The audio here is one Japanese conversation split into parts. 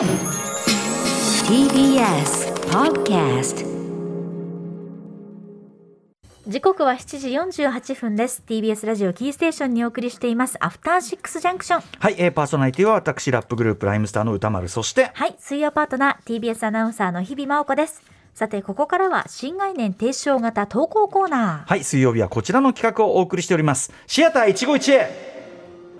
TBS Podcast 時刻は7時48分です。TBS ラジオキーステーションにお送りしています。アフターシックスジャンクションはい、えー、パーソナリティは私ラップグループライムスターの歌丸。そしてはい水曜パートナー TBS アナウンサーの日々真央子です。さてここからは新概念提唱型投稿コーナー。はい水曜日はこちらの企画をお送りしております。シアター一期一会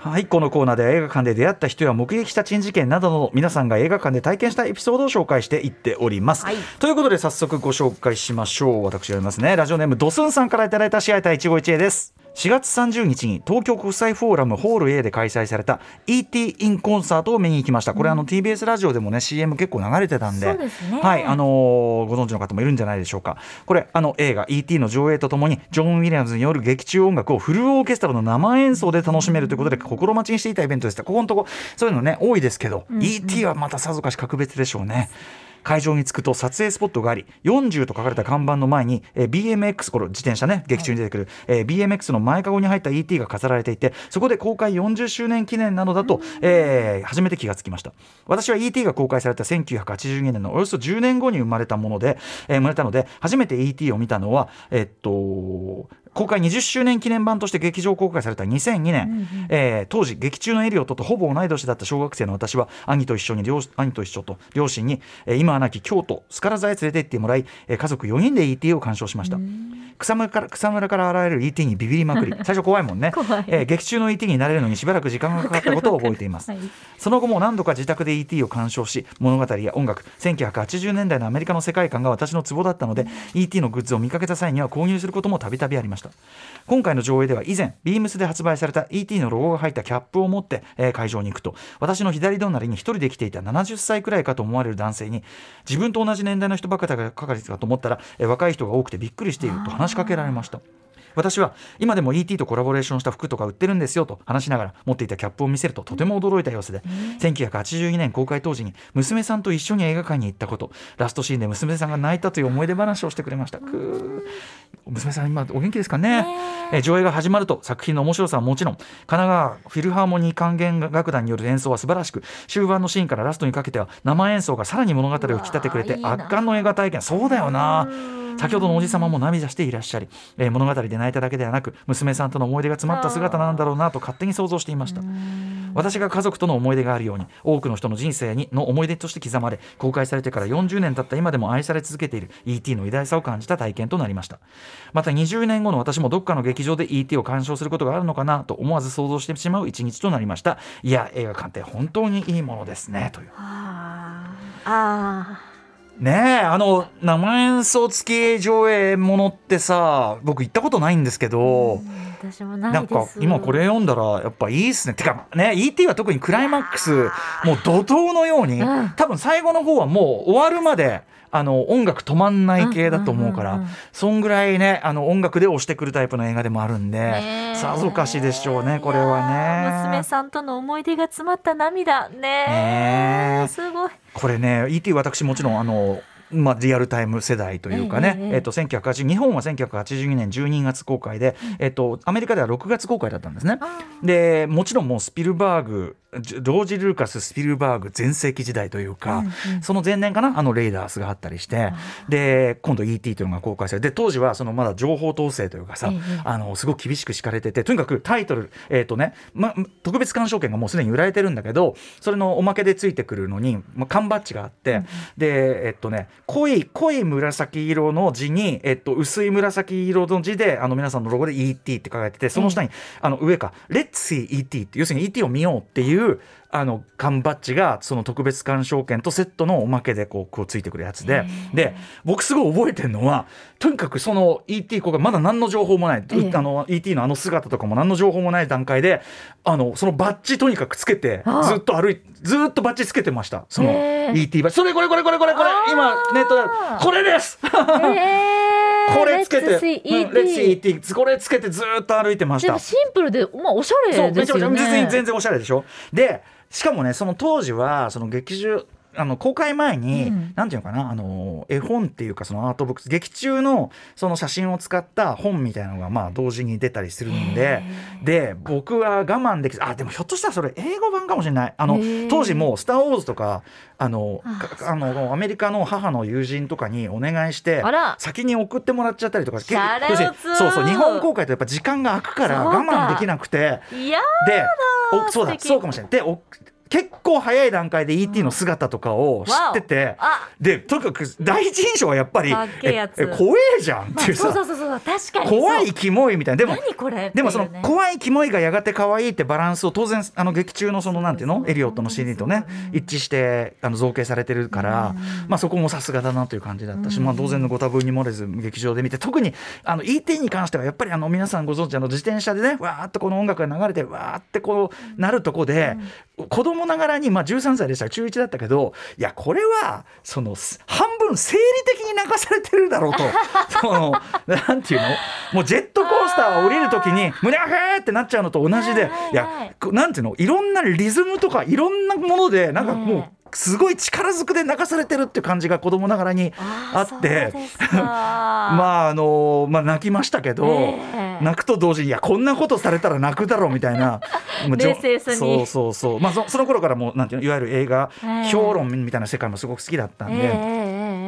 はいこのコーナーでは映画館で出会った人や目撃した珍事件などの皆さんが映画館で体験したエピソードを紹介していっております、はい。ということで早速ご紹介しましょう。私やりますね。ラジオネームドスンさんからいただいたシアター一期一会です4月30日に東京国際フォーラムホール A で開催された ET インコンサートを見に行きました。これ、あの TBS ラジオでもね CM 結構流れてたんではいあのーご存知の方もいるんじゃないでしょうか。これあの映画 ET の上映とともにジョン・ウィリアムズによる劇中音楽をフルオーケストラの生演奏で楽しめるということで心待ちにしていたイベントでした。ここのとこそういうのね多いですけど、ET はまたさぞかし格別でしょうね会場に着くと撮影スポットがあり40と書かれた看板の前に、えー BMX これ自転車ね劇中に出てくる、えー BMX の前かごに入った ET が飾られていてそこで公開40周年記念なのだと、えー初めて気がつきました。私は ET が公開された1982年のおよそ10年後に生まれたもので、えー生まれたので初めて ET を見たのはえっと公開20周年記念版として劇場公開された2002年、えー当時劇中のエリオットとほぼ同い年だった小学生の私は兄と一緒に両兄と一緒と両親に、えー今は亡き京都スカラ座へ連れて行ってもらい、えー家族4人で ET を鑑賞しました。草むらから草むらから現れる ET にビビりまくり。最初怖いもんね。えー劇中の ET になれるのにしばらく時間がかかったことを覚えています、はい。その後も何度か自宅で ET を鑑賞し物語や音楽1980年代のアメリカの世界観が私のツボだったので ET のグッズを見かけた際には購入することもたびたびありました今回の上映では以前ビームスで発売された ET のロゴが入ったキャップを持って、え会場に行くと。私の左隣に1人で来ていた70歳くらいかと思われる男性に自分と同じ年代の人ばかりかかりかと思ったら、え若い人が多くてびっくりしていると話しかけられました。私は今でも ET とコラボレーションした服とか売ってるんですよと話しながら持っていたキャップを見せるととても驚いた様子で、1982年公開当時に娘さんと一緒に映画館に行ったことラストシーンで娘さんが泣いたという思い出話をしてくれました。娘さん今お元気ですかね？え。ー上映が始まると作品の面白さはもちろん神奈川フィルハーモニー管弦楽団による演奏は素晴らしく終盤のシーンからラストにかけては生演奏がさらに物語を引き立ててくれて圧巻の映画体験。そうだよな。先ほどのおじさまも涙していらっしゃり、えー物語で泣いただけではなく娘さんとの思い出が詰まった姿なんだろうなと勝手に想像していました。私が家族との思い出があるように多くの人の人生にの思い出として刻まれ公開されてから40年経った今でも愛され続けている ET の偉大さを感じた体験となりました。また20年後の私もどっかの劇場で ET を鑑賞することがあるのかなと思わず想像してしまう一日となりました。いや映画館って本当にいいものですねという。あー。あねえあの生演奏付き上映ものってさ僕行ったことないんですけど、ー私もないなんか今これ読んだらやっぱいいっすね。てかね ET は特にクライマックスもう怒涛のように、うん。多分最後の方はもう終わるまであの音楽止まんない系だと思うから、うんうんうんうん。そんぐらいねあの音楽で押してくるタイプの映画でもあるんで、ねえ。さぞかしでしょうねこれはね。娘さんとの思い出が詰まった涙。ねねこれね ET 私もちろんあのまあ、リアルタイム世代というかね、えっと1980日本は1982年12月公開で、えっと、アメリカでは6月公開だったんですね。でもちろんもうスピルバーグジョージ・ルーカス・スピルバーグ全盛期時代というか、うんうん。その前年かなあのレイダースがあったりしてで今度 ET というのが公開されて当時はそのまだ情報統制というかさ、ええあのすごく厳しく敷かれててとにかくタイトル、えーとねま、特別鑑賞券がもうすでに売られてるんだけどそれのおまけでついてくるのに、ま、缶バッジがあって、でえっとね濃い濃い紫色の字に、えっと、薄い紫色の字であの皆さんのロゴで ET って書かれててその下に、あの上か「Let's see ET」って要するに ET を見ようっていうあの缶バッジがその特別鑑賞券とセットのおまけでこうこうついてくるやつで。で僕すごい覚えてるのはとにかくその ET こがまだ何の情報もない、ええ。あの ET のあの姿とかも何の情報もない段階であのそのバッジとにかくつけてずっと歩いずっとバッジつけてました。その ET バッジ。それこれこれこれこれこれ今ネットでこれです。えー。これつけて、see うん ET これつけてずっと歩いてました。でもシンプルでまあおしゃそうめちゃめちゃれですよね全然おしゃれでしょ。でしかもねその当時はその劇場あの公開前に、うん。なんていうのかなあの絵本っていうかそのアートブックス劇中のその写真を使った本みたいなのがまあ同時に出たりするんでで僕は我慢できずあでもひょっとしたらそれ英語版かもしれない。あの当時もう「スター・ウォーズ」とかあのあのアメリカの母の友人とかにお願いして先に送ってもらっちゃったりとかシャレオツ要するにそうそう日本公開とやっぱ時間が空くから我慢できなくて。いやでおそうだそうかもしれない。でお結構早い段階で ET の姿とかを知ってて、あ。でとにかく第一印象はやっぱりえ怖えじゃんっていうさ、怖いキモいみたいな。でも何これでもその怖いキモいがやがて可愛いってバランスを当然あの劇中のそのなんていうの？エリオットのシーンとね一致してあの造形されてるから、まあそこもさすがだなという感じだったし、まあ当然のご多分に漏れず劇場で見て特にあの ET に関してはやっぱりあの皆さんご存知あの自転車でねわーっとこの音楽が流れてわーってこうなるとこで、子供ながらにまあ13歳でした。ら中1だったけどいやこれはそのす半分生理的に泣かされてるだろうと。そのなんていうの？もうジェットコースターを降りる時に胸がへーってなっちゃうのと同じで、はいやこなんていうの？いろんなリズムとかいろんなものでなんかもう。ねすごい力ずくで泣かされてるっていう感じが子供ながらにあって。まああのまあ泣きましたけど、ええ泣くと同時にいやこんなことされたら泣くだろうみたいな。冷静さに。そうそうそう。まあそその頃からもうなんていうのいわゆる映画ええ。評論みたいな世界もすごく好きだったんで、ええええ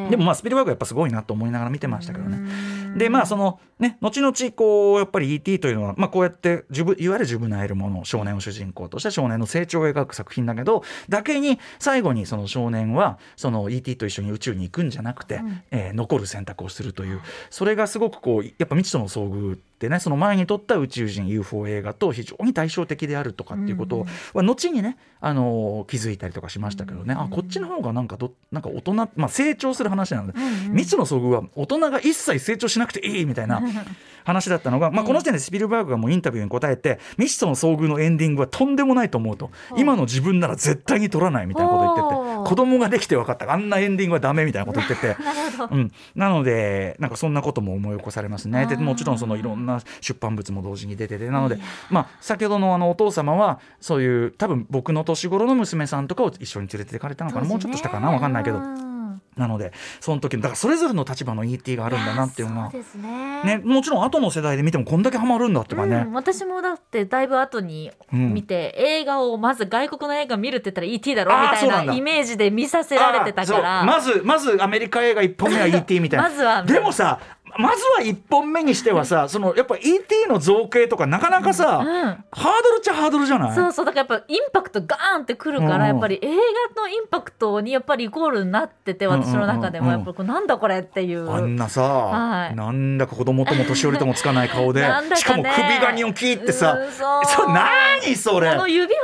ええ。でもまあスピルバーグはやっぱすごいなと思いながら見てましたけどね。うん。でまあそのね後々こうやっぱり E.T. というのは、まあ、こうやってジュブいわゆるジュブナイルもの少年を主人公として少年の成長を描く作品だけどだけに最後にその少年はその E.T. と一緒に宇宙に行くんじゃなくて、えー残る選択をするという。それがすごくこうやっぱ未知との遭遇ってねその前に撮った宇宙人 UFO 映画と非常に対照的であるとかっていうことは後にね、あのー気づいたりとかしましたけどね、あこっちの方がなんかどなんか大人、まあ、成長する話なので、未知の遭遇は大人が一切成長しなくていいみたいな 話だったのが、まあ、この時点でスピルバーグがもうインタビューに答えて未知との遭遇のエンディングはとんでもないと思うと。今の自分なら絶対に取らないみたいなこと言ってて子供ができて分かった。あんなエンディングはダメみたいなこと言ってて。なうん、なのでなんかそんなことも思い起こされますね。でもちろんそのいろんな出版物も同時に出てて。なので、まあ、先ほどのあのお父様はそういう多分僕の年頃の娘さんとかを一緒に連れて行かれたのかな、もうちょっとしたかな。分かんないけど。うんなのでその時のだからそれぞれの立場の ET があるんだなっていうのはね。ね、もちろん後の世代で見てもこんだけハマるんだとかね、うん、私もだってだいぶ後に見て、映画をまず外国の映画見るって言ったら ET だろみたいなイメージで見させられてたから。まずまずアメリカ映画1本目は ET みたいな。まずはでもさまずは1本目にしてはさそのやっぱ ET の造形とかなかなかさ、うん。ハードルっちゃハードルじゃない？そうそうだからやっぱインパクトガーンってくるから、うん。やっぱり映画のインパクトにやっぱりイコールになってて私の中でもうんうん。うんうんやっぱりこうなんだこれっていう。あんなさ、はい。なんだか子供とも年寄りともつかない顔で ね。しかも首がニョキってさうんそ何それ？この指は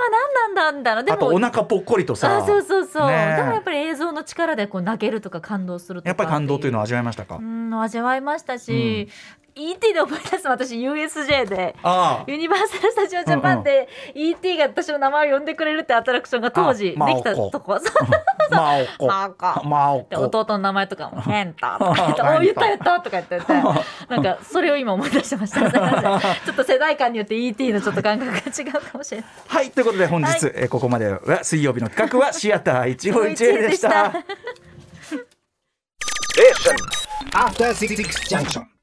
何なんだみたいなでもあとお腹ぽっこりとさ。あそうそうそう、ねえ。でもやっぱり映像の力でこう泣けるとか感動するとかやっぱり感動というのはは味わいましたか、うん味わいましたし、ET で思い出す私 USJ で。ユニバーサル・スタジオ・ジャパンで ET が私の名前を呼んでくれるってアトラクションが当時であきたとこ。マオコマオコマオでコ弟の名前とかも「ヘンタ」とか言って「お言った言った」とか言って。てなんかそれを今思い出してました。ちょっと世代間によって ET のちょっと感覚が違うかもしれない。はい。ということで本日、はい。えーここまでは水曜日の企画はシアター一期一会でした。After Six Junction.